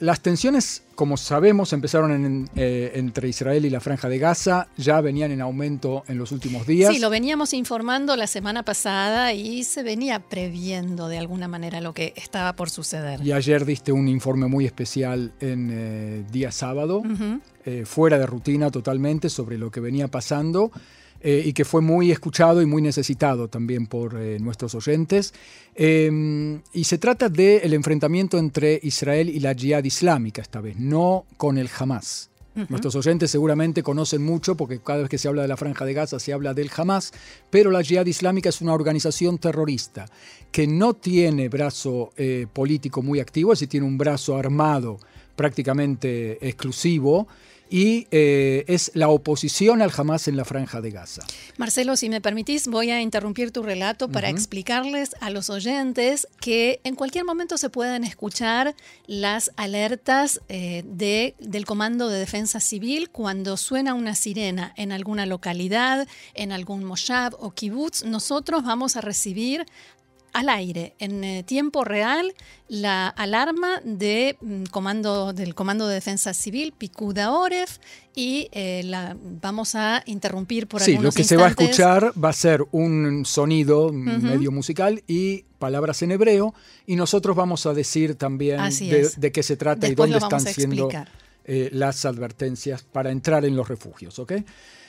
Las tensiones, como sabemos, empezaron en- eh, entre Israel y la Franja de Gaza, ya venían en aumento en los últimos días. Sí, lo veníamos informando la semana pasada y se venía previendo de alguna manera lo que estaba por suceder. Y ayer diste un informe muy especial en eh, día sábado, eh, fuera de rutina totalmente, sobre lo que venía pasando eh, y que fue muy escuchado y muy necesitado también por eh, nuestros oyentes. Eh, y se trata del enfrentamiento entre Israel y la Jihad Islámica esta vez, no con el Hamas. Nuestros oyentes seguramente conocen mucho porque cada vez que se habla de la Franja de Gaza se habla del Hamas, pero la Jihad Islámica es una organización terrorista que no tiene brazo eh, político muy activo, decir, tiene un brazo armado prácticamente exclusivo y eh, es la oposición al Hamas en la Franja de Gaza. Marcelo, si me permitís, voy a interrumpir tu relato para explicarles a los oyentes que en cualquier momento se pueden escuchar las alertas eh, de, del Comando de Defensa Civil cuando suena una sirena en alguna localidad, en algún moshav o kibutz. Nosotros vamos a recibir al aire, en eh, tiempo real, la alarma de, mm, comando, del Comando de Defensa Civil, Picuda Oref, y eh, la, vamos a interrumpir por sí, lo algunos que se va a escuchar va a ser un sonido medio musical y palabras en hebreo y nosotros vamos a decir también de, qué se trata Después y lo dónde están siendo eh, las advertencias para entrar en los refugios. ¿ok?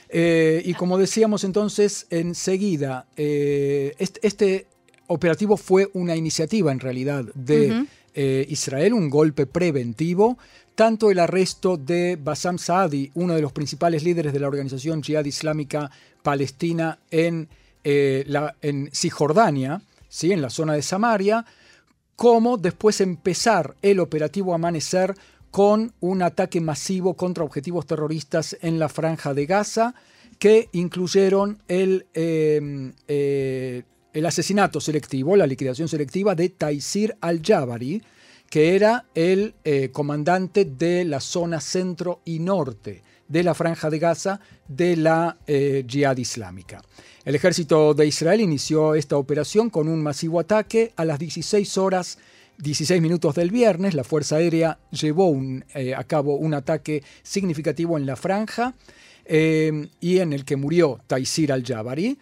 Eh, y como decíamos entonces, enseguida, eh, este, este operativo fue una iniciativa en realidad de eh, Israel, un golpe preventivo. Tanto el arresto de Bassam Saadi, uno de los principales líderes de la organización Jihad Islámica Palestina en, eh, la, en Cisjordania, ¿sí? en la zona de Samaria, como después empezar el operativo Amanecer con un ataque masivo contra objetivos terroristas en la franja de Gaza, que incluyeron el, eh, el asesinato selectivo, la liquidación selectiva de Taisir al-Jabari, que era el eh, comandante de la zona centro y norte de la franja de Gaza de la eh, Jihad Islámica. El ejército de Israel inició esta operación con un masivo ataque a las 16 horas 16 minutos del viernes. La Fuerza Aérea llevó eh, a cabo un ataque significativo en la franja eh, y en el que murió Taisir al-Jabari.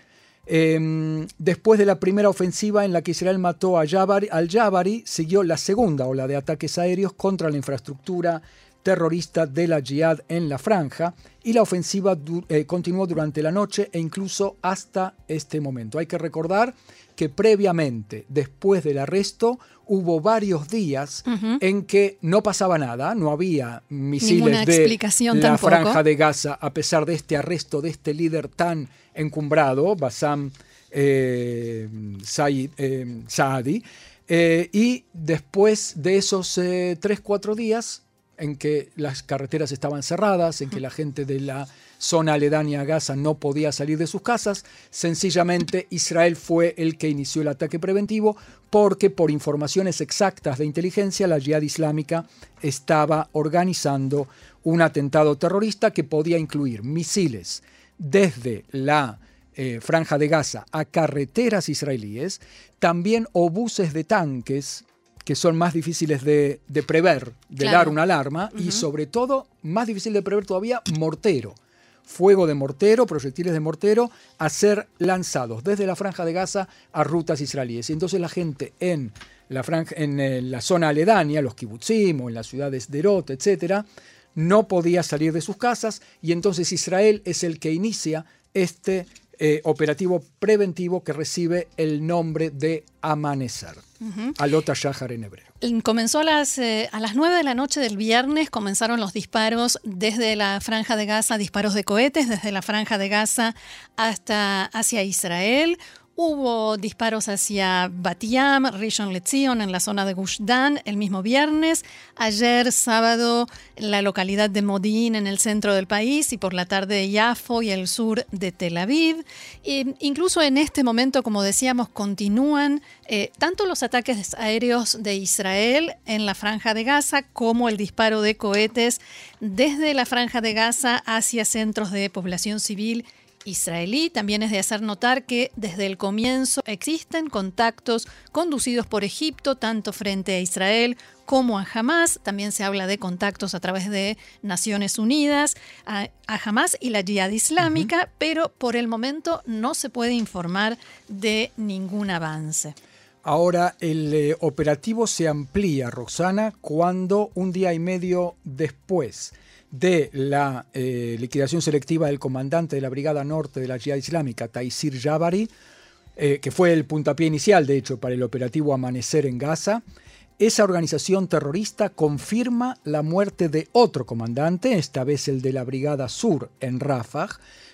Eh, después de la primera ofensiva en la que Israel mató a Jabari- al-Jabari, siguió la segunda ola de ataques aéreos contra la infraestructura terrorista de la Jihad en la franja y la ofensiva eh, continuó durante la noche e incluso hasta este momento. Hay que recordar que previamente, después del arresto, hubo varios días en que no pasaba nada, no había misiles Ninguna de explicación la tampoco. franja de Gaza, a pesar de este arresto de este líder tan encumbrado, Bassam eh, Said- eh, Saadi. Eh, y después de esos 3-4 días en que las carreteras estaban cerradas, en que la gente de la zona aledaña a Gaza no podía salir de sus casas, sencillamente Israel fue el que inició el ataque preventivo porque por informaciones exactas de inteligencia la Jihad Islámica estaba organizando un atentado terrorista que podía incluir misiles desde la eh, franja de Gaza a carreteras israelíes, también obuses de tanques que son más difíciles de, de prever, de Claro. dar una alarma, y sobre todo, más difícil de prever todavía, mortero. Fuego de mortero, proyectiles de mortero, a ser lanzados desde la franja de Gaza a rutas israelíes. Y entonces la gente en la, franja, en eh, la zona aledaña, los kibutzim o en las ciudades de Erot, etcétera, no podía salir de sus casas y entonces Israel es el que inicia este eh, operativo preventivo que recibe el nombre de Amanecer. Alota Shahar en hebreo. Comenzó a las, eh, a las 9 de la noche del viernes, comenzaron los disparos desde la franja de Gaza, disparos de cohetes desde la franja de Gaza hasta hacia Israel. Hubo disparos hacia Batiam, Rishon LeZion, en la zona de Gush Dan, el mismo viernes. Ayer, sábado, la localidad de Modín, en el centro del país, y por la tarde de Yafo y el sur de Tel Aviv. E incluso en este momento, como decíamos, continúan eh, tanto los ataques aéreos de Israel en la franja de Gaza como el disparo de cohetes desde la franja de Gaza hacia centros de población civil israelí. También es de hacer notar que desde el comienzo existen contactos conducidos por Egipto, tanto frente a Israel como a Hamas. También se habla de contactos a través de Naciones Unidas, a, Hamas y la Jihad Islámica, pero por el momento no se puede informar de ningún avance. Ahora el eh, operativo se amplía, Roxana, cuando un día y medio después de la eh, liquidación selectiva del comandante de la Brigada Norte de la Jihad Islámica, Taisir Jabari, eh, que fue el puntapié inicial, de hecho, para el operativo Amanecer en Gaza, esa organización terrorista confirma la muerte de otro comandante, esta vez el de la Brigada Sur en Rafah,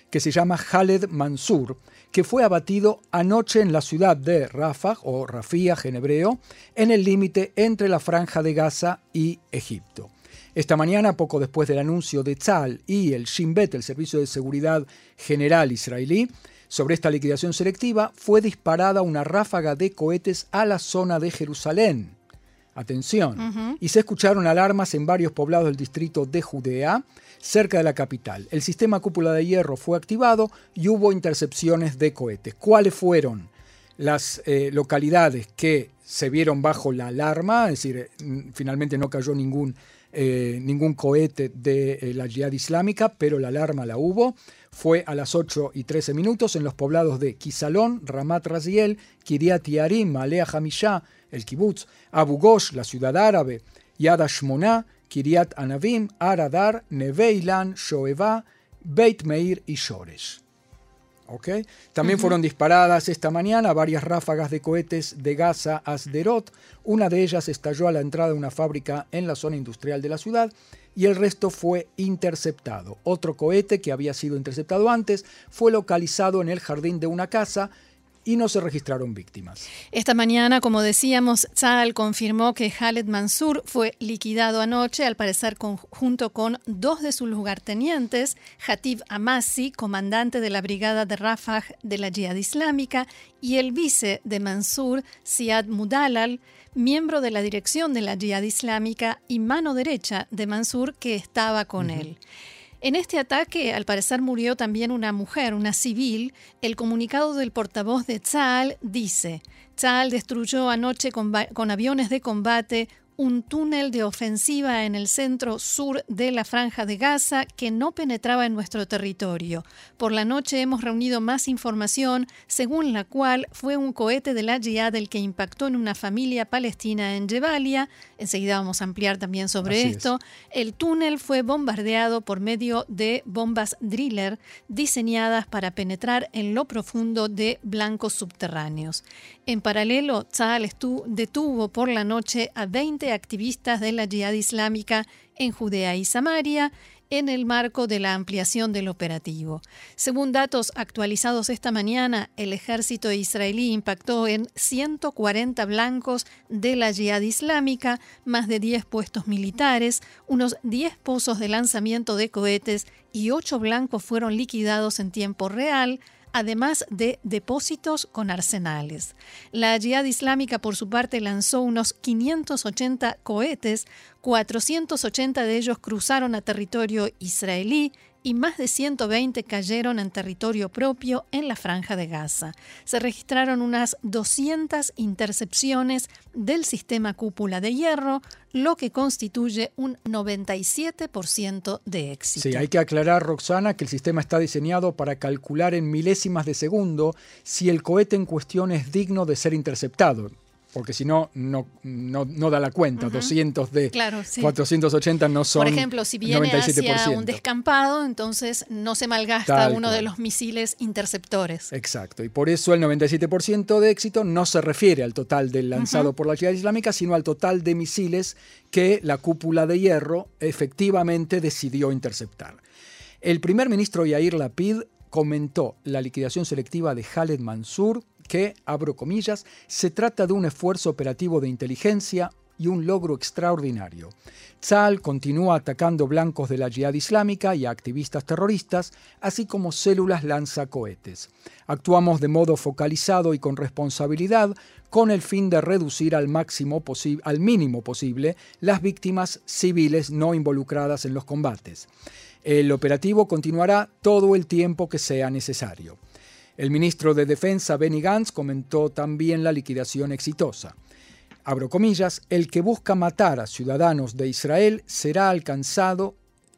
que se llama Khaled Mansur, que fue abatido anoche en la ciudad de Rafah, o Rafia en hebreo, en el límite entre la franja de Gaza y Egipto. Esta mañana, poco después del anuncio de Tzal y el Shin Bet, el Servicio de Seguridad General israelí, sobre esta liquidación selectiva, fue disparada una ráfaga de cohetes a la zona de Jerusalén. Atención. Y se escucharon alarmas en varios poblados del distrito de Judea, cerca de la capital. El sistema cúpula de hierro fue activado y hubo intercepciones de cohetes. ¿Cuáles fueron las eh, localidades que se vieron bajo la alarma? Es decir, eh, finalmente no cayó ningún eh, ningún cohete de eh, la Jihad Islámica, pero la alarma la hubo. Fue a las 8 y 13 minutos en los poblados de Kisalón, Ramat Raziel, Kiryat Yarim, Malea Hamishá, el Kibbutz, Abu Ghosh, la ciudad árabe, Yad Ashmoná, Kiryat Anavim, Aradar, Neveilan, Shoevá, Beit Meir y Shoresh. También fueron disparadas esta mañana varias ráfagas de cohetes de Gaza a Sderot. Una de ellas estalló a la entrada de una fábrica en la zona industrial de la ciudad y el resto fue interceptado. Otro cohete que había sido interceptado antes fue localizado en el jardín de una casa y no se registraron víctimas. Esta mañana, como decíamos, Tzal confirmó que Khaled Mansur fue liquidado anoche, al parecer junto con dos de sus lugartenientes, Hatib Amasi, comandante de la brigada de Rafah de la Jihad Islámica, y el vice de Mansur, Siad Mudalal, miembro de la dirección de la Jihad Islámica y mano derecha de Mansur que estaba con él. En este ataque, al parecer, murió también una mujer, una civil. El comunicado del portavoz de Tzal dice, Tzal destruyó anoche con, con aviones de combate un túnel de ofensiva en el centro sur de la franja de Gaza que no penetraba en nuestro territorio. Por la noche hemos reunido más información, según la cual fue un cohete de la Jihad el que impactó en una familia palestina en Jebalia. Enseguida vamos a ampliar también sobre esto. El túnel fue bombardeado por medio de bombas driller diseñadas para penetrar en lo profundo de blancos subterráneos. En paralelo, Tzal detuvo por la noche a 20 activistas de la Jihad Islámica en Judea y Samaria en el marco de la ampliación del operativo. Según datos actualizados esta mañana, el ejército israelí impactó en 140 blancos de la Jihad Islámica, más de 10 puestos militares, unos 10 pozos de lanzamiento de cohetes y 8 blancos fueron liquidados en tiempo real, además de depósitos con arsenales. La Jihad Islámica, por su parte, lanzó unos 580 cohetes, 480 de ellos cruzaron a territorio israelí y más de 120 cayeron en territorio propio en la franja de Gaza. Se registraron unas 200 intercepciones del sistema cúpula de hierro, lo que constituye un 97% de éxito. Sí, hay que aclarar, Roxana, que el sistema está diseñado para calcular en milésimas de segundo si el cohete en cuestión es digno de ser interceptado porque si no, no, no, da la cuenta. 200 de 480 no son. Por ejemplo, si viene hacia un descampado, entonces no se malgasta uno de los misiles interceptores. Exacto. Y por eso el 97% de éxito no se refiere al total del lanzado por la Ciudad Islámica, sino al total de misiles que la cúpula de hierro efectivamente decidió interceptar. El primer ministro Yair Lapid comentó la liquidación selectiva de Khaled Mansour que, abro comillas, se trata de un esfuerzo operativo de inteligencia y un logro extraordinario. Tzal continúa atacando blancos de la yihad islámica y activistas terroristas, así como células lanzacohetes. Actuamos de modo focalizado y con responsabilidad con el fin de reducir al, máximo al mínimo posible las víctimas civiles no involucradas en los combates. El operativo continuará todo el tiempo que sea necesario. El ministro de Defensa Benny Gantz comentó también la liquidación exitosa abro comillas, el que busca matar a ciudadanos de Israel será alcanzado,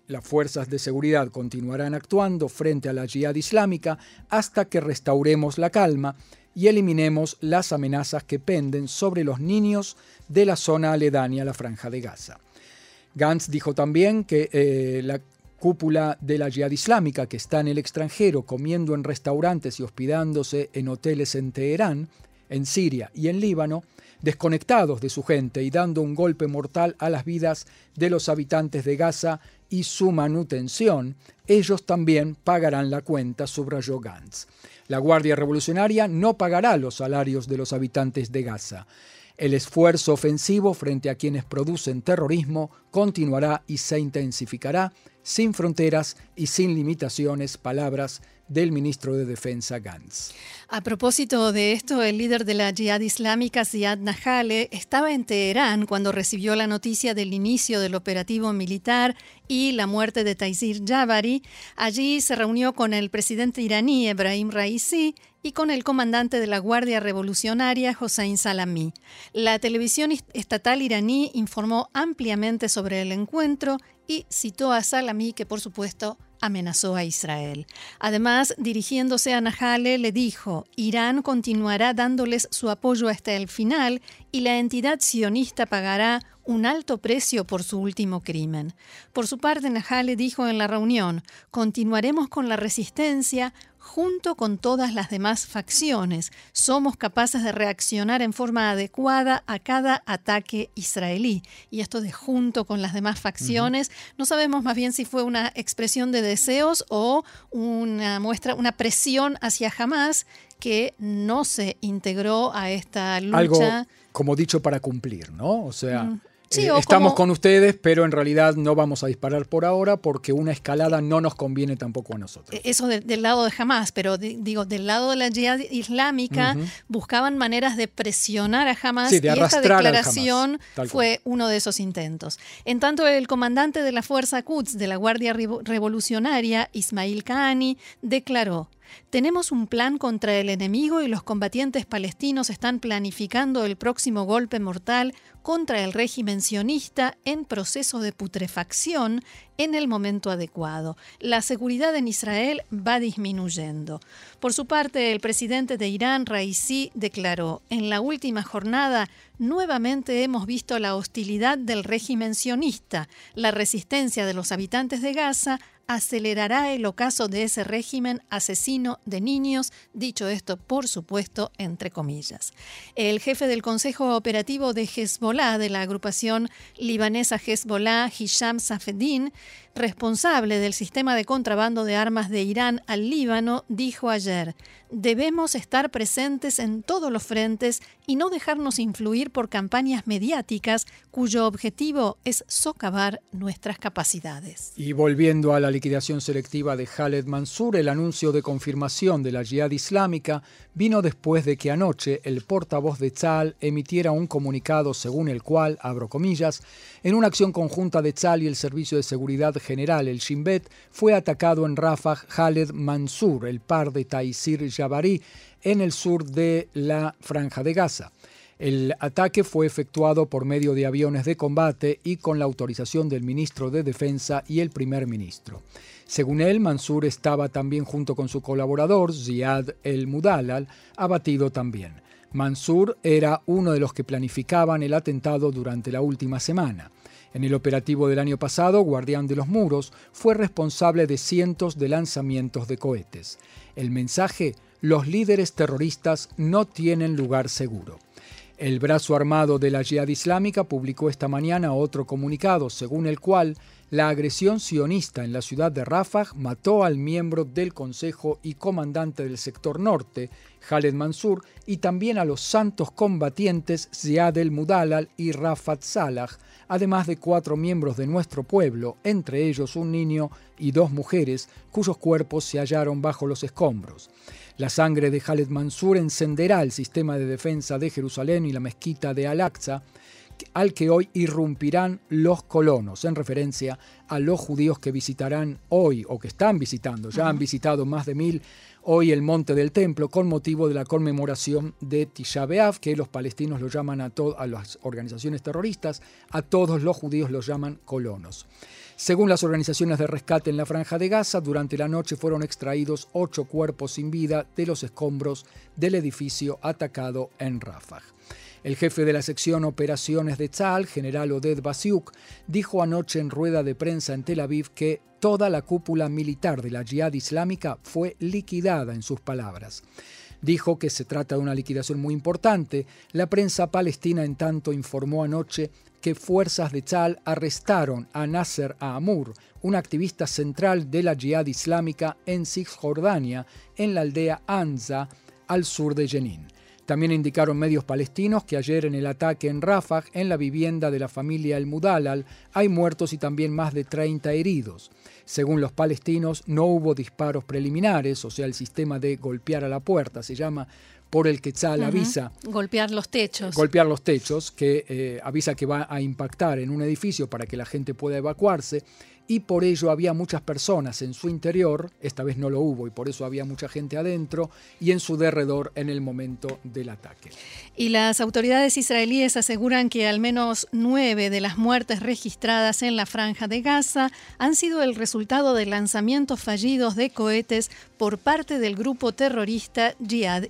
las fuerzas de seguridad continuarán actuando frente a la yihad islámica hasta que restauremos la calma y eliminemos las amenazas que penden sobre los niños de la zona aledaña a la franja de Gaza. Gantz dijo también que eh, la cúpula de la yihad islámica que está en el extranjero comiendo en restaurantes y hospedándose en hoteles en Teherán, en Siria y en Líbano, desconectados de su gente y dando un golpe mortal a las vidas de los habitantes de Gaza y su manutención, ellos también pagarán la cuenta, subrayó Gantz. La Guardia Revolucionaria no pagará los salarios de los habitantes de Gaza. El esfuerzo ofensivo frente a quienes producen terrorismo continuará y se intensificará sin fronteras y sin limitaciones, palabras del ministro de Defensa Gantz. A propósito de esto, el líder de la Jihad Islámica, Ziad Nahale, estaba en Teherán cuando recibió la noticia del inicio del operativo militar y la muerte de Taisir Jabari. Allí se reunió con el presidente iraní Ebrahim Raisi y con el comandante de la Guardia Revolucionaria, Hossein Salami. La televisión estatal iraní informó ampliamente sobre el encuentro y citó a Salami, que por supuesto amenazó a Israel. Además, dirigiéndose a Nahale, le dijo, Irán continuará dándoles su apoyo hasta el final y la entidad sionista pagará un alto precio por su último crimen. Por su parte, Nahale dijo en la reunión, continuaremos con la resistencia junto con todas las demás facciones. Somos capaces de reaccionar en forma adecuada a cada ataque israelí. Y esto de junto con las demás facciones, no sabemos más bien si fue una expresión de deseos o una muestra, una presión hacia Hamas que no se integró a esta lucha. Algo como dicho para cumplir, ¿no? O sea, eh, estamos con ustedes, pero en realidad no vamos a disparar por ahora porque una escalada no nos conviene tampoco a nosotros. E-, eso del lado de Hamas, pero digo, del lado de la yihad islámica buscaban maneras de presionar a Hamas y esta declaración fue uno de esos intentos. En tanto, el comandante de la Fuerza Quds de la Guardia Revolucionaria, Ismail Kahani, declaró tenemos un plan contra el enemigo y los combatientes palestinos están planificando el próximo golpe mortal contra el régimen sionista en proceso de putrefacción en el momento adecuado. La seguridad en Israel va disminuyendo. Por su parte, el presidente de Irán, Raisi, declaró, en la última jornada nuevamente hemos visto la hostilidad del régimen sionista, la resistencia de los habitantes de Gaza acelerará el ocaso de ese régimen asesino de niños, dicho esto por supuesto entre comillas. El jefe del Consejo Operativo de Hezbollah, de la agrupación libanesa Hezbollah, Hisham Safeddin, responsable del sistema de contrabando de armas de Irán al Líbano, dijo ayer, debemos estar presentes en todos los frentes y no dejarnos influir por campañas mediáticas cuyo objetivo es socavar nuestras capacidades. Y volviendo a la liquidación selectiva de Khaled Mansour, el anuncio de confirmación de la yihad islámica vino después de que anoche el portavoz de Tzal emitiera un comunicado según el cual, abro comillas, en una acción conjunta de Tzal y el Servicio de Seguridad General, el Shin Bet, fue atacado en Rafah Khaled Mansour, el par de Taisir Jabari, en el sur de la Franja de Gaza. El ataque fue efectuado por medio de aviones de combate y con la autorización del ministro de Defensa y el primer ministro. Según él, Mansur estaba también junto con su colaborador, Ziad el-Mudalal, abatido también. Mansur era uno de los que planificaban el atentado durante la última semana. En el operativo del año pasado, Guardián de los Muros fue responsable de cientos de lanzamientos de cohetes. El mensaje, los líderes terroristas no tienen lugar seguro. El brazo armado de la Jihad Islámica publicó esta mañana otro comunicado según el cual la agresión sionista en la ciudad de Rafah mató al miembro del Consejo y comandante del sector norte, Khaled Mansur, y también a los santos combatientes Ziad el-Mudalal y Rafat Salah, además de cuatro miembros de nuestro pueblo, entre ellos un niño y dos mujeres, cuyos cuerpos se hallaron bajo los escombros. La sangre de Khaled Mansur encenderá el sistema de defensa de Jerusalén y la mezquita de Al-Aqsa, al que hoy irrumpirán los colonos, en referencia a los judíos que visitarán hoy o que están visitando, ya han visitado más de mil hoy el monte del templo con motivo de la conmemoración de Tisha B'Av, que los palestinos lo llaman a, a las organizaciones terroristas, a todos los judíos los llaman colonos. Según las organizaciones de rescate en la franja de Gaza, durante la noche fueron extraídos ocho cuerpos sin vida de los escombros del edificio atacado en Rafah. El jefe de la sección Operaciones de Tzal, general Oded Basiuk, dijo anoche en rueda de prensa en Tel Aviv que toda la cúpula militar de la Jihad Islámica fue liquidada, en sus palabras. Dijo que se trata de una liquidación muy importante. La prensa palestina, en tanto, informó anoche que fuerzas de Tzal arrestaron a Nasser Amur, un activista central de la Jihad Islámica en Cisjordania, en la aldea Anza, al sur de Jenin. También indicaron medios palestinos que ayer en el ataque en Rafah, en la vivienda de la familia El Mudalal, hay muertos y también más de 30 heridos. Según los palestinos, no hubo disparos preliminares, o sea, el sistema de golpear a la puerta se llama por el que Tzal avisa. Golpear los techos. Golpear los techos, que eh, avisa que va a impactar en un edificio para que la gente pueda evacuarse y por ello había muchas personas en su interior, esta vez no lo hubo y por eso había mucha gente adentro y en su derredor en el momento del ataque. Y las autoridades israelíes aseguran que al menos nueve de las muertes registradas en la franja de Gaza han sido el resultado de lanzamientos fallidos de cohetes por parte del grupo terrorista Jihad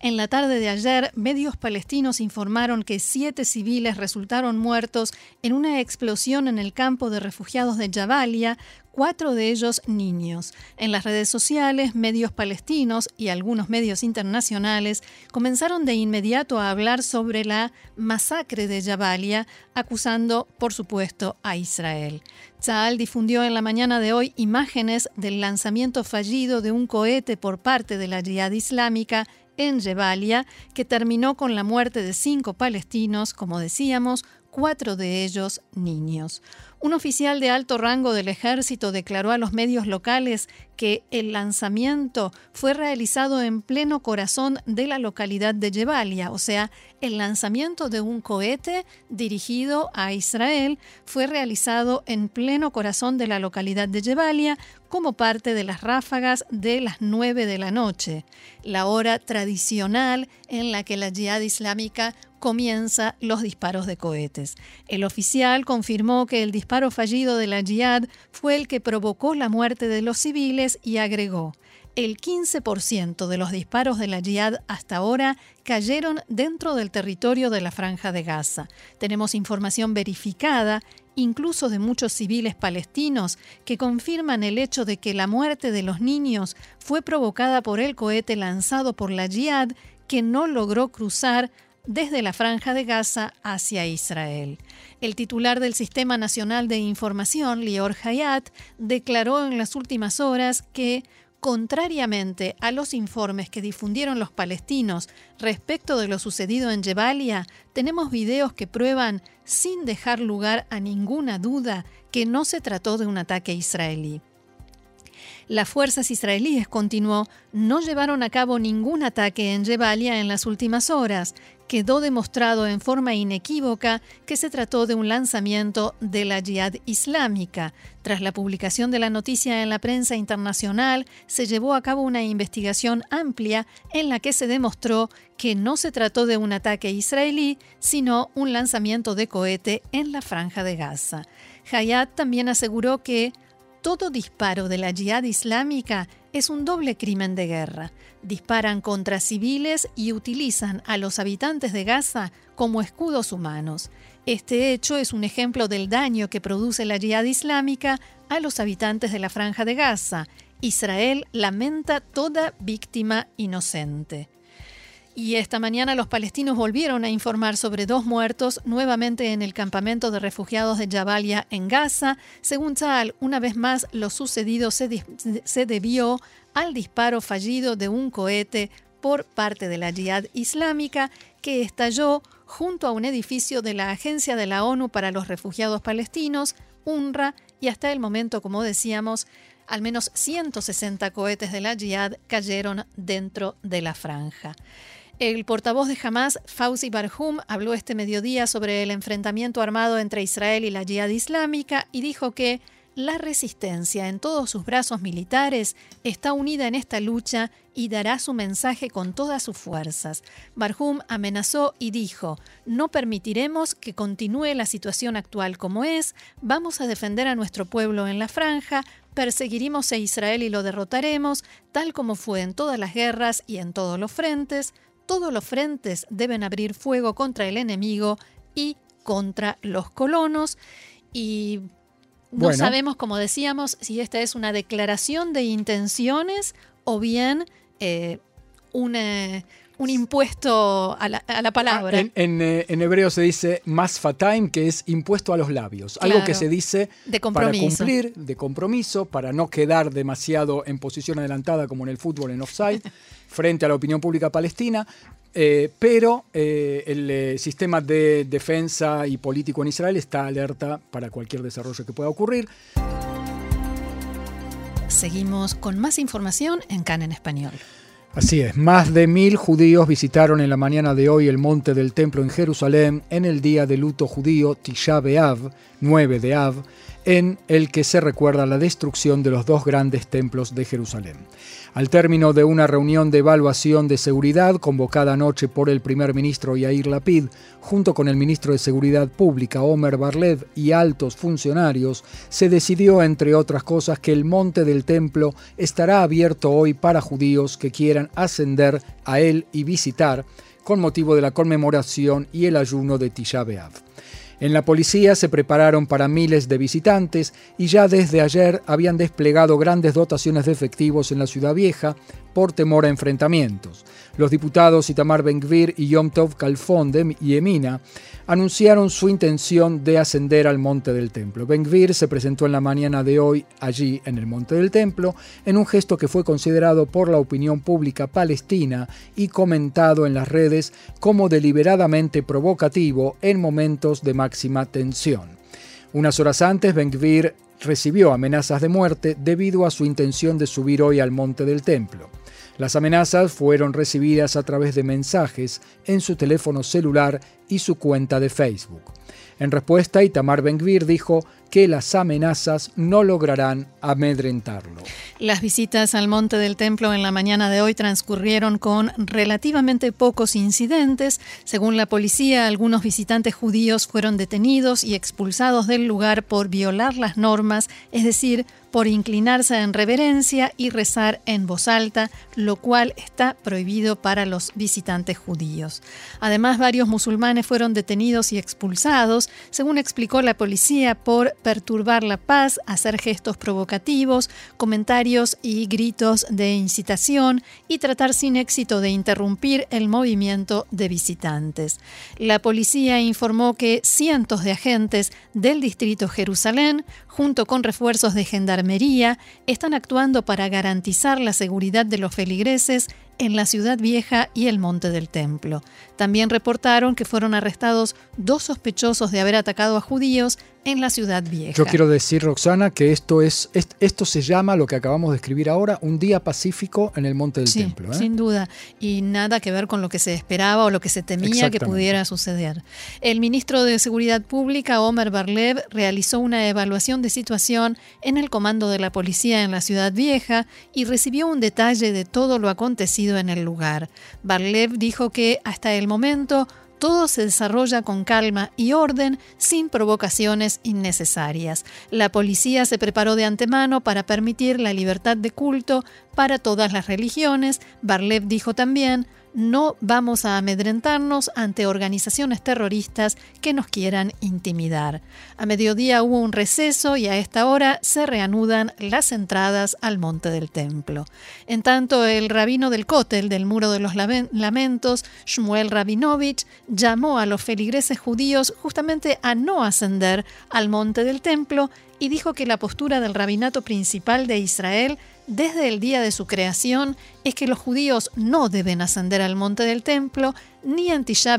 En la tarde de ayer, medios palestinos informaron que siete civiles resultaron muertos en una explosión en el campo de refugiados de Jabalia, cuatro de ellos niños. En las redes sociales, medios palestinos y algunos medios internacionales comenzaron de inmediato a hablar sobre la masacre de Jabalia, acusando, por supuesto, a Israel. Tzal difundió en la mañana de hoy imágenes del lanzamiento fallido de un cohete por parte de la Jihad Islámica en Jabalia, que terminó con la muerte de cinco palestinos, como decíamos, cuatro de ellos niños. Un oficial de alto rango del ejército declaró a los medios locales que el lanzamiento fue realizado en pleno corazón de la localidad de Jebalia, o sea, el lanzamiento de un cohete dirigido a Israel fue realizado en pleno corazón de la localidad de Jebalia como parte de las ráfagas de las 9 de la noche, la hora tradicional en la que la yihad islámica comienza los disparos de cohetes. El oficial confirmó que el disparo fallido de la Jihad fue el que provocó la muerte de los civiles y agregó, el 15% de los disparos de la Jihad hasta ahora cayeron dentro del territorio de la Franja de Gaza. Tenemos información verificada, incluso de muchos civiles palestinos, que confirman el hecho de que la muerte de los niños fue provocada por el cohete lanzado por la Jihad que no logró cruzar desde la franja de Gaza hacia Israel. El titular del Sistema Nacional de Información, Lior Hayat, declaró en las últimas horas que, contrariamente a los informes que difundieron los palestinos respecto de lo sucedido en Jebalia, tenemos videos que prueban, sin dejar lugar a ninguna duda, que no se trató de un ataque israelí. Las fuerzas israelíes, continuó, no llevaron a cabo ningún ataque en Jebalia en las últimas horas. Quedó demostrado en forma inequívoca que se trató de un lanzamiento de la Jihad Islámica. Tras la publicación de la noticia en la prensa internacional, se llevó a cabo una investigación amplia en la que se demostró que no se trató de un ataque israelí, sino un lanzamiento de cohete en la franja de Gaza. Hayat también aseguró que todo disparo de la yihad islámica es un doble crimen de guerra. Disparan contra civiles y utilizan a los habitantes de Gaza como escudos humanos. Este hecho es un ejemplo del daño que produce la yihad islámica a los habitantes de la franja de Gaza. Israel lamenta toda víctima inocente. Y esta mañana los palestinos volvieron a informar sobre dos muertos nuevamente en el campamento de refugiados de Jabalia en Gaza. Según Tzal, una vez más lo sucedido se, se debió al disparo fallido de un cohete por parte de la Jihad Islámica que estalló junto a un edificio de la Agencia de la ONU para los Refugiados Palestinos, UNRWA, y hasta el momento, como decíamos, al menos 160 cohetes de la Jihad cayeron dentro de la franja. El portavoz de Hamas, Fauzi Barhum, habló este mediodía sobre el enfrentamiento armado entre Israel y la Jihad Islámica y dijo que la resistencia en todos sus brazos militares está unida en esta lucha y dará su mensaje con todas sus fuerzas. Barhum amenazó y dijo, no permitiremos que continúe la situación actual como es, vamos a defender a nuestro pueblo en la franja, perseguiremos a Israel y lo derrotaremos, tal como fue en todas las guerras y en todos los frentes. Todos los frentes deben abrir fuego contra el enemigo y contra los colonos. Y no sabemos, como decíamos, si esta es una declaración de intenciones o bien eh, un impuesto a la, palabra. Ah, eh, en, hebreo se dice masfataim, que es impuesto a los labios. algo que se dice para cumplir, de compromiso, para no quedar demasiado en posición adelantada como en el fútbol en offside, frente a la opinión pública palestina, eh, pero eh, el eh, sistema de defensa y político en Israel está alerta para cualquier desarrollo que pueda ocurrir. Seguimos con más información en CAN en español. Así es, más de mil judíos visitaron en la mañana de hoy el monte del templo en Jerusalén en el día de luto judío Tisha B'Av, 9 de Av, en el que se recuerda la destrucción de los dos grandes templos de Jerusalén. Al término de una reunión de evaluación de seguridad convocada anoche por el primer ministro Yair Lapid, junto con el ministro de Seguridad Pública Omer Barlev y altos funcionarios, se decidió, entre otras cosas, que el monte del templo estará abierto hoy para judíos que quieran ascender a él y visitar, con motivo de la conmemoración y el ayuno de Tisha B'Av. En la policía se prepararon para miles de visitantes y ya desde ayer habían desplegado grandes dotaciones de efectivos en la ciudad vieja por temor a enfrentamientos. Los diputados Itamar Ben-Gvir y Yom Tov Kalfon de Yemina anunciaron su intención de ascender al Monte del Templo. Ben-Gvir se presentó en la mañana de hoy allí en el Monte del Templo en un gesto que fue considerado por la opinión pública palestina y comentado en las redes como deliberadamente provocativo en momentos de máxima tensión. Unas horas antes, Ben-Gvir recibió amenazas de muerte debido a su intención de subir hoy al Monte del Templo. Las amenazas fueron recibidas a través de mensajes en su teléfono celular y su cuenta de Facebook. En respuesta, Itamar Ben-Gvir dijo que las amenazas no lograrán amedrentarlo. Las visitas al Monte del Templo en la mañana de hoy transcurrieron con relativamente pocos incidentes. Según la policía, algunos visitantes judíos fueron detenidos y expulsados del lugar por violar las normas, es decir, por inclinarse en reverencia y rezar en voz alta, lo cual está prohibido para los visitantes judíos. Además, varios musulmanes fueron detenidos y expulsados, según explicó la policía, por perturbar la paz, hacer gestos provocativos, comentarios y gritos de incitación y tratar sin éxito de interrumpir el movimiento de visitantes. La policía informó que cientos de agentes del distrito Jerusalén, junto con refuerzos de gendarmería, están actuando para garantizar la seguridad de los feligreses en la ciudad vieja y el monte del templo. También reportaron que fueron arrestados dos sospechosos de haber atacado a judíos en la ciudad vieja. Yo quiero decir, Roxana, que esto es esto se llama lo que acabamos de escribir ahora, un día pacífico en el monte del templo. ¿eh? Sin duda, y nada que ver con lo que se esperaba o lo que se temía que pudiera suceder. El ministro de Seguridad Pública, Omer Barlev, realizó una evaluación de situación en el comando de la policía en la ciudad vieja y recibió un detalle de todo lo acontecido en el lugar. Barlev dijo que hasta el momento todo se desarrolla con calma y orden, sin provocaciones innecesarias. La policía se preparó de antemano para permitir la libertad de culto para todas las religiones. Barlev dijo también, no vamos a amedrentarnos ante organizaciones terroristas que nos quieran intimidar. A mediodía hubo un receso y a esta hora se reanudan las entradas al monte del templo. En tanto, el rabino del Kotel, del Muro de los Lamentos, Shmuel Rabinovich, llamó a los feligreses judíos justamente a no ascender al monte del templo y dijo que la postura del rabinato principal de Israel desde el día de su creación es que los judíos no deben ascender al monte del templo ni en Tisha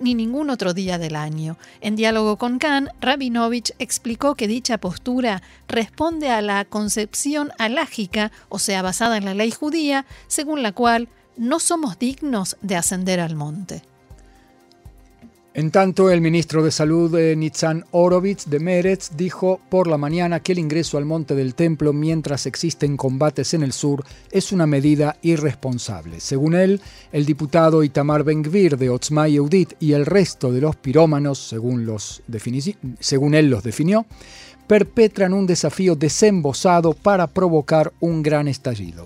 ni ningún otro día del año. En diálogo con Khan, Rabinovich explicó que dicha postura responde a la concepción alágica, o sea, basada en la ley judía, según la cual no somos dignos de ascender al monte. En tanto, el ministro de Salud, eh, Nitzan Orovitz de Meretz, dijo por la mañana que el ingreso al monte del templo mientras existen combates en el sur es una medida irresponsable. Según él, el diputado Itamar Ben-Gvir de Otzma Yehudit y el resto de los pirómanos, según, según él los definió, perpetran un desafío desembosado para provocar un gran estallido.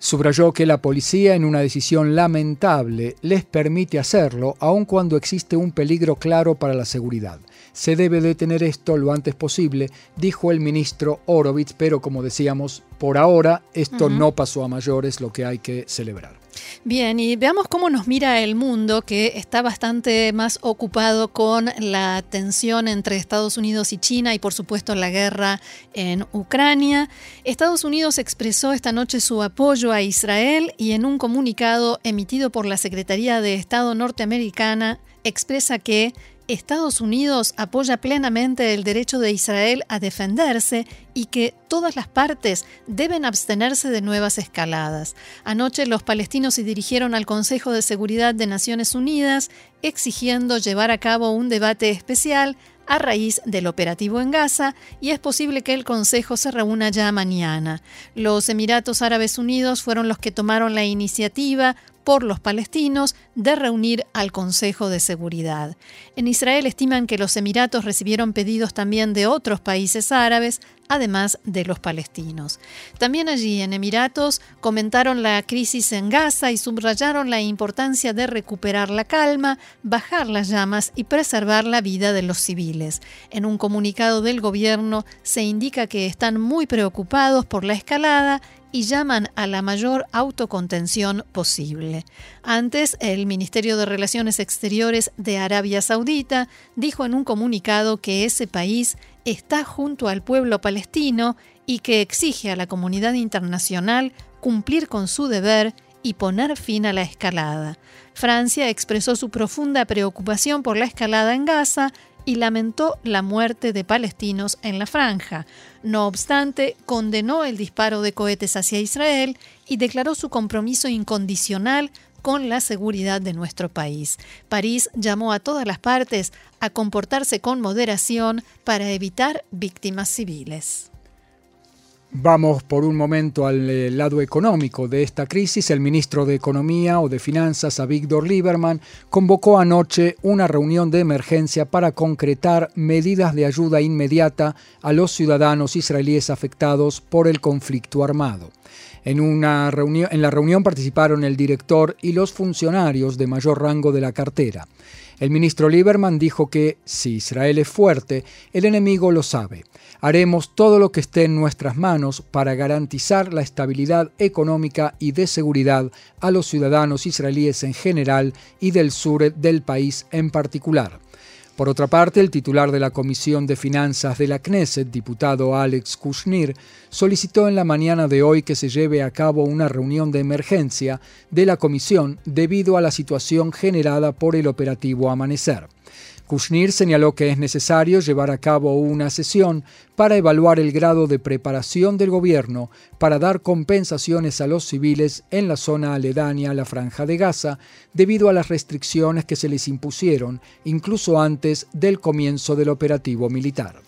Subrayó que la policía, en una decisión lamentable, les permite hacerlo, aun cuando existe un peligro claro para la seguridad. Se debe detener esto lo antes posible, dijo el ministro Orovitz, pero como decíamos, por ahora esto no pasó a mayores, lo que hay que celebrar. Bien, y veamos cómo nos mira el mundo, que está bastante más ocupado con la tensión entre Estados Unidos y China y por supuesto la guerra en Ucrania. Estados Unidos expresó esta noche su apoyo a Israel y en un comunicado emitido por la Secretaría de Estado norteamericana expresa que Estados Unidos apoya plenamente el derecho de Israel a defenderse y que todas las partes deben abstenerse de nuevas escaladas. Anoche los palestinos se dirigieron al Consejo de Seguridad de Naciones Unidas exigiendo llevar a cabo un debate especial a raíz del operativo en Gaza y es posible que el Consejo se reúna ya mañana. Los Emiratos Árabes Unidos fueron los que tomaron la iniciativa por los palestinos de reunir al Consejo de Seguridad. En Israel estiman que los Emiratos recibieron pedidos también de otros países árabes, además de los palestinos. También allí en Emiratos comentaron la crisis en Gaza y subrayaron la importancia de recuperar la calma, bajar las llamas y preservar la vida de los civiles. En un comunicado del gobierno se indica que están muy preocupados por la escalada y llaman a la mayor autocontención posible. Antes, el Ministerio de Relaciones Exteriores de Arabia Saudita dijo en un comunicado que ese país está junto al pueblo palestino y que exige a la comunidad internacional cumplir con su deber y poner fin a la escalada. Francia expresó su profunda preocupación por la escalada en Gaza y lamentó la muerte de palestinos en la franja. No obstante, condenó el disparo de cohetes hacia Israel y declaró su compromiso incondicional con la seguridad de nuestro país. París llamó a todas las partes a comportarse con moderación para evitar víctimas civiles. Vamos por un momento al eh, lado económico de esta crisis. El ministro de Economía o de Finanzas, Avigdor Lieberman, convocó anoche una reunión de emergencia para concretar medidas de ayuda inmediata a los ciudadanos israelíes afectados por el conflicto armado. En, una reunión, en la reunión participaron el director y los funcionarios de mayor rango de la cartera. El ministro Lieberman dijo que si Israel es fuerte, el enemigo lo sabe haremos todo lo que esté en nuestras manos para garantizar la estabilidad económica y de seguridad a los ciudadanos israelíes en general y del sur del país en particular. Por otra parte, el titular de la Comisión de Finanzas de la Knesset, diputado Alex Kushnir, solicitó en la mañana de hoy que se lleve a cabo una reunión de emergencia de la comisión debido a la situación generada por el operativo Amanecer. Kushnir señaló que es necesario llevar a cabo una sesión para evaluar el grado de preparación del gobierno para dar compensaciones a los civiles en la zona aledaña a la franja de Gaza debido a las restricciones que se les impusieron incluso antes del comienzo del operativo militar.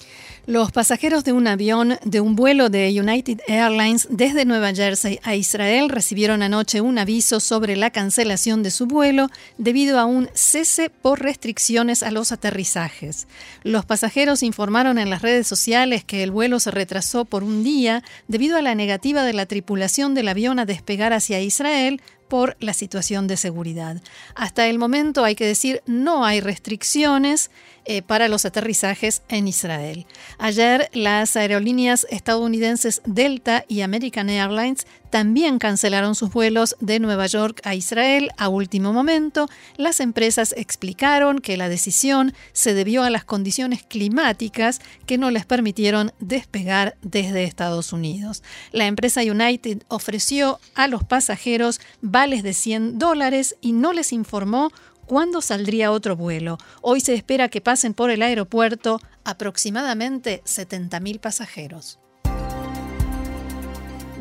Los pasajeros de un avión de un vuelo de United Airlines desde Nueva Jersey a Israel recibieron anoche un aviso sobre la cancelación de su vuelo debido a un cese por restricciones a los aterrizajes. Los pasajeros informaron en las redes sociales que el vuelo se retrasó por un día debido a la negativa de la tripulación del avión a despegar hacia Israel por la situación de seguridad. Hasta el momento, hay que decir, no hay restricciones eh, para los aterrizajes en Israel. Ayer las aerolíneas estadounidenses Delta y American Airlines también cancelaron sus vuelos de Nueva York a Israel a último momento. Las empresas explicaron que la decisión se debió a las condiciones climáticas que no les permitieron despegar desde Estados Unidos. La empresa United ofreció a los pasajeros vales de 100 dólares y no les informó cuándo saldría otro vuelo. Hoy se espera que pasen por el aeropuerto aproximadamente 70.000 pasajeros.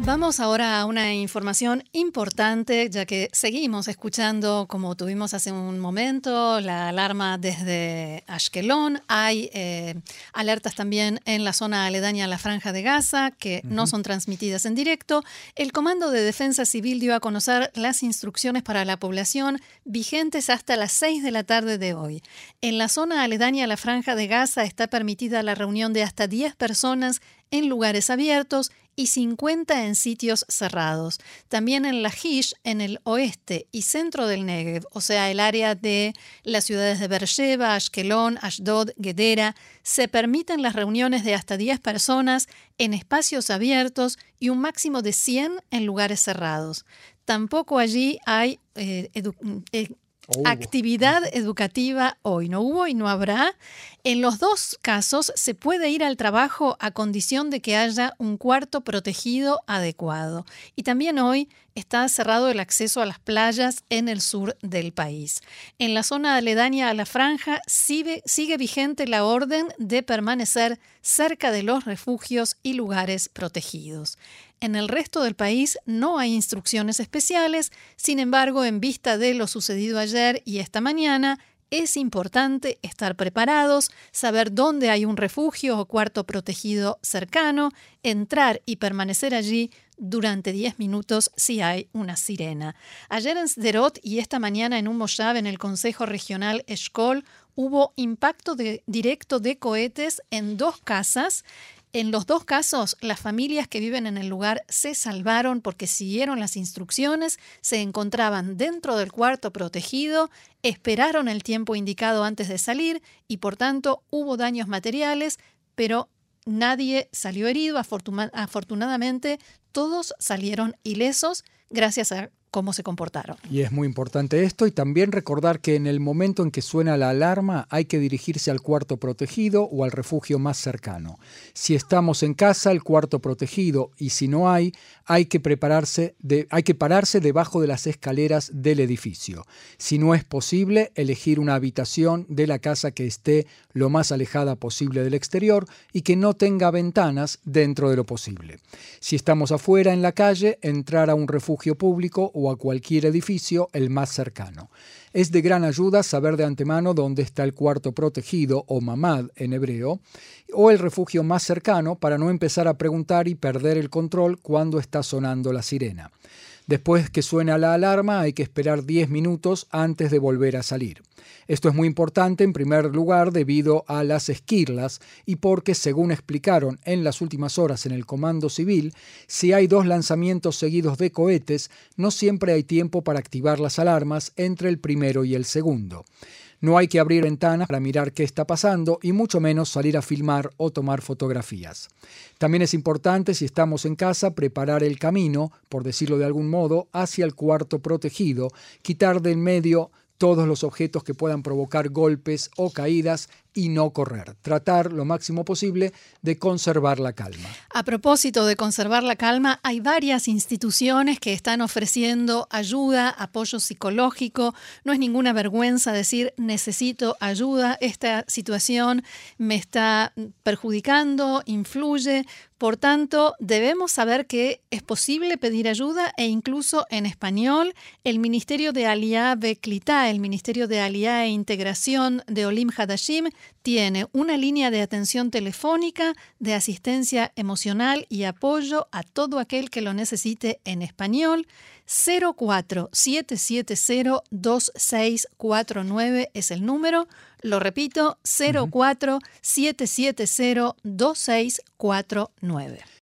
Vamos ahora a una información importante, ya que seguimos escuchando, como tuvimos hace un momento, la alarma desde Ashkelon. Hay eh, alertas también en la zona aledaña a la Franja de Gaza, que no son transmitidas en directo. El Comando de Defensa Civil dio a conocer las instrucciones para la población vigentes hasta las 6 de la tarde de hoy. En la zona aledaña a la Franja de Gaza está permitida la reunión de hasta 10 personas en lugares abiertos y 50 en sitios cerrados. También en Lajish, en el oeste y centro del Negev, o sea, el área de las ciudades de Beersheba, Ashkelon, Ashdod, Gedera, se permiten las reuniones de hasta 10 personas en espacios abiertos y un máximo de 100 en lugares cerrados. Tampoco allí hay eh, eh, actividad educativa hoy. No hubo y no habrá. En los dos casos se puede ir al trabajo a condición de que haya un cuarto protegido adecuado. Y también hoy está cerrado el acceso a las playas en el sur del país. En la zona aledaña a la franja sigue, sigue vigente la orden de permanecer cerca de los refugios y lugares protegidos. En el resto del país no hay instrucciones especiales, sin embargo, en vista de lo sucedido ayer y esta mañana, es importante estar preparados, saber dónde hay un refugio o cuarto protegido cercano, entrar y permanecer allí durante 10 minutos si hay una sirena. Ayer en Sderot y esta mañana en un Moshav en el Consejo Regional Eshkol hubo impacto directo de cohetes en dos casas en los dos casos, las familias que viven en el lugar se salvaron porque siguieron las instrucciones, se encontraban dentro del cuarto protegido, esperaron el tiempo indicado antes de salir y por tanto hubo daños materiales, pero nadie salió herido. afortunadamente, todos salieron ilesos gracias a cómo se comportaron. Y es muy importante esto y también recordar que en el momento en que suena la alarma hay que dirigirse al cuarto protegido o al refugio más cercano. Si estamos en casa, el cuarto protegido y si no hay, hay que prepararse de, hay que pararse debajo de las escaleras del edificio. Si no es posible, elegir una habitación de la casa que esté lo más alejada posible del exterior y que no tenga ventanas dentro de lo posible. Si estamos afuera en la calle, entrar a un refugio público o a cualquier edificio el más cercano. Es de gran ayuda saber de antemano dónde está el cuarto protegido o mamad en hebreo o el refugio más cercano para no empezar a preguntar y perder el control cuando está sonando la sirena. Después que suena la alarma hay que esperar 10 minutos antes de volver a salir. Esto es muy importante en primer lugar debido a las esquirlas y porque, según explicaron en las últimas horas en el Comando Civil, si hay dos lanzamientos seguidos de cohetes, no siempre hay tiempo para activar las alarmas entre el primero y el segundo. No hay que abrir ventanas para mirar qué está pasando y mucho menos salir a filmar o tomar fotografías. También es importante, si estamos en casa, preparar el camino, por decirlo de algún modo, hacia el cuarto protegido, quitar del medio todos los objetos que puedan provocar golpes o caídas y no correr. Tratar lo máximo posible de conservar la calma. A propósito de conservar la calma, hay varias instituciones que están ofreciendo ayuda, apoyo psicológico. No es ninguna vergüenza decir necesito ayuda, esta situación me está perjudicando, influye. Por tanto, debemos saber que es posible pedir ayuda e incluso en español, el Ministerio de Aliá Beklita, el Ministerio de Aliá e Integración de Olim Hadashim, tiene una línea de atención telefónica de asistencia emocional y apoyo a todo aquel que lo necesite en español. 047702649 es el número. Lo repito, 047702649.